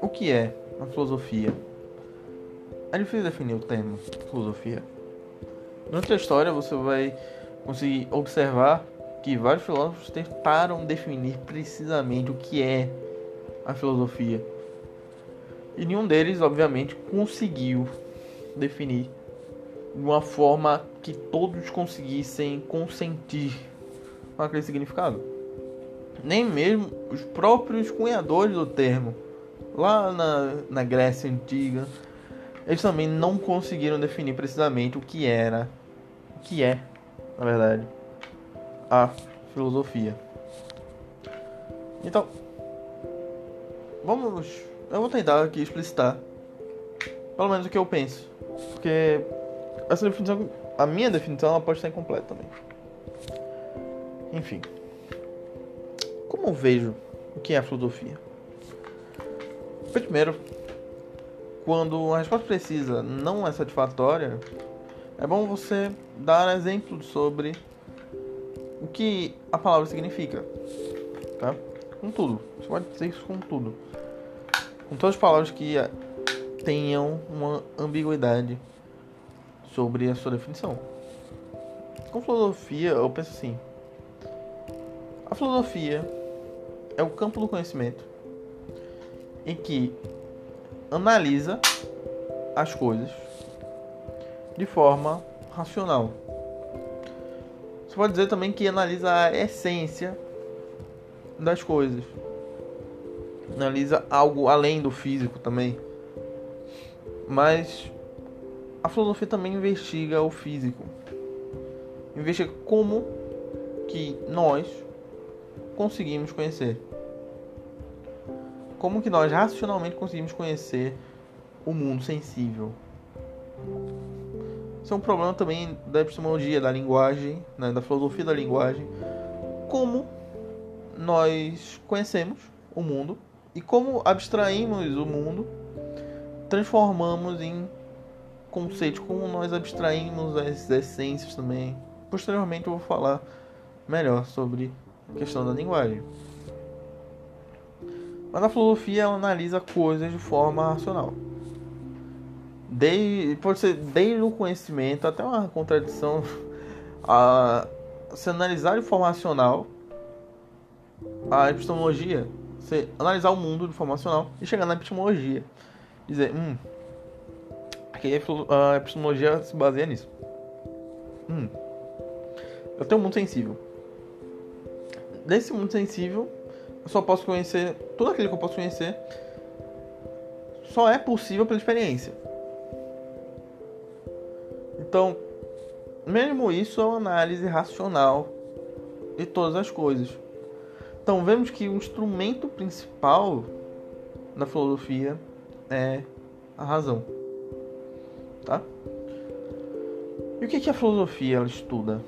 O que é a filosofia? É difícil definir o termo filosofia. Durante a história você vai conseguir observar que vários filósofos tentaram definir precisamente o que é a filosofia. E nenhum deles, obviamente, conseguiu definir de uma forma que todos conseguissem consentir com aquele significado. Nem mesmo os próprios cunhadores do termo, lá na, na Grécia Antiga, eles também não conseguiram definir precisamente o que era, o que é, na verdade, a filosofia. Então, vamos. Eu vou tentar aqui explicitar, pelo menos o que eu penso, porque essa definição, a minha definição, ela pode estar incompleta também. Enfim, como vejo o que é a filosofia? Primeiro, quando a resposta precisa não é satisfatória, é bom você dar exemplos sobre o que a palavra significa. Tá? Com tudo. Você pode dizer isso com tudo. Com todas as palavras que tenham uma ambiguidade sobre a sua definição. Com filosofia, eu penso assim. A filosofia é o campo do conhecimento em que analisa as coisas de forma racional. Você pode dizer também que analisa a essência das coisas. Analisa algo além do físico também. Mas a filosofia também investiga o físico. Investiga como que nós conseguimos conhecer. Como que nós racionalmente conseguimos conhecer o mundo sensível. Isso é um problema também da epistemologia, da linguagem, né, da filosofia da linguagem. Como nós conhecemos o mundo e como abstraímos o mundo, transformamos em conceitos, como nós abstraímos as essências também. Posteriormente eu vou falar melhor sobre questão da linguagem. Mas a filosofia ela analisa coisas de forma racional. Desde, pode ser desde o conhecimento até uma contradição. A, se analisar de forma racional a epistemologia, você analisar o mundo de forma racional e chegar na epistemologia. Dizer, hum, a epistemologia se baseia nisso. Hum, eu tenho um mundo sensível. Desse mundo sensível, eu só posso conhecer tudo aquilo que eu posso conhecer só é possível pela experiência. Então, mesmo isso é uma análise racional de todas as coisas. Então, vemos que o instrumento principal da filosofia é a razão. Tá? E o que, que a filosofia ela estuda?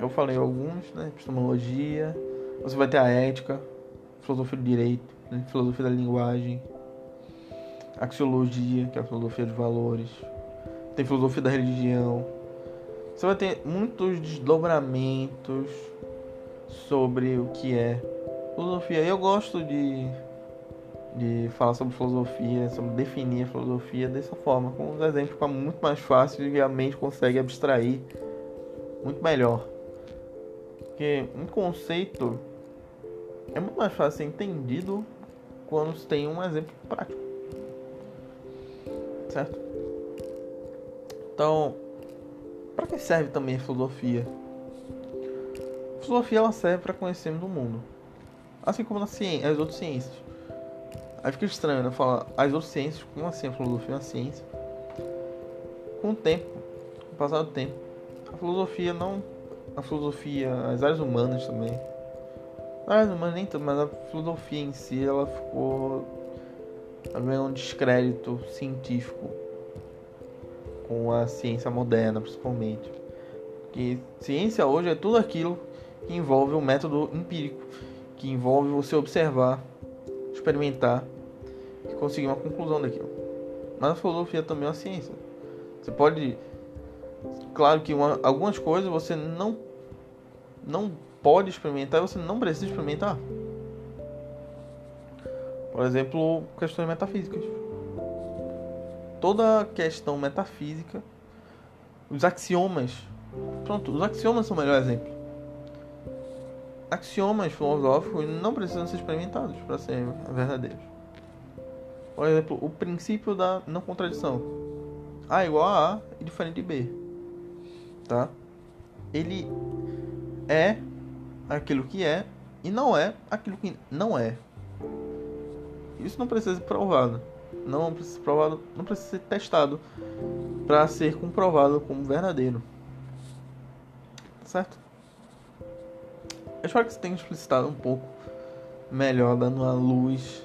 Eu falei alguns, né? Epistemologia, você vai ter a ética, filosofia do direito, né? filosofia da linguagem, axiologia, que é a filosofia dos valores, tem filosofia da religião. Você vai ter muitos desdobramentos sobre o que é filosofia. Eu gosto de, de falar sobre filosofia, sobre definir a filosofia dessa forma, com uns exemplos fica muito mais fácil e a mente consegue abstrair muito melhor. Porque um conceito é muito mais fácil ser entendido quando se tem um exemplo prático. Certo? Então, para que serve também a filosofia? A filosofia ela serve para conhecermos o mundo. Assim como na ciência, as outras ciências. Aí fica estranho, né? Falar as outras ciências, como assim a filosofia é uma ciência? Com o tempo, com o passar do tempo, a filosofia não. A filosofia, as áreas humanas também ah, mas nem tanto, mas a filosofia em si ela ficou ganhando um descrédito científico com a ciência moderna, principalmente. Que ciência hoje é tudo aquilo que envolve o método empírico, que envolve você observar, experimentar e conseguir uma conclusão daquilo. Mas a filosofia também é uma ciência. Você pode, claro que uma, algumas coisas você não não pode experimentar você não precisa experimentar. Por exemplo, questões metafísicas. Toda questão metafísica, os axiomas. Pronto, os axiomas são o melhor exemplo. Axiomas filosóficos não precisam ser experimentados para serem verdadeiros. Por exemplo, o princípio da não contradição. A igual a A e diferente de B. Tá? Ele é aquilo que é e não é aquilo que não é. Isso não precisa ser provado. Não precisa ser provado, não precisa ser testado para ser comprovado como verdadeiro. Certo? Eu espero que você tenha explicitado um pouco melhor, dando uma luz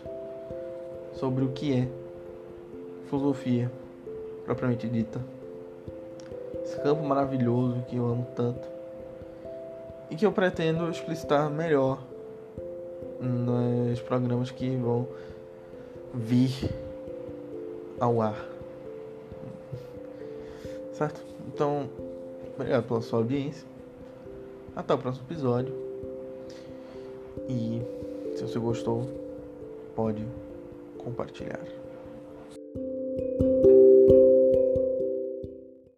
sobre o que é filosofia propriamente dita. Campo maravilhoso que eu amo tanto e que eu pretendo explicitar melhor nos programas que vão vir ao ar. Certo? Então, obrigado pela sua audiência. Até o próximo episódio. E se você gostou, pode compartilhar.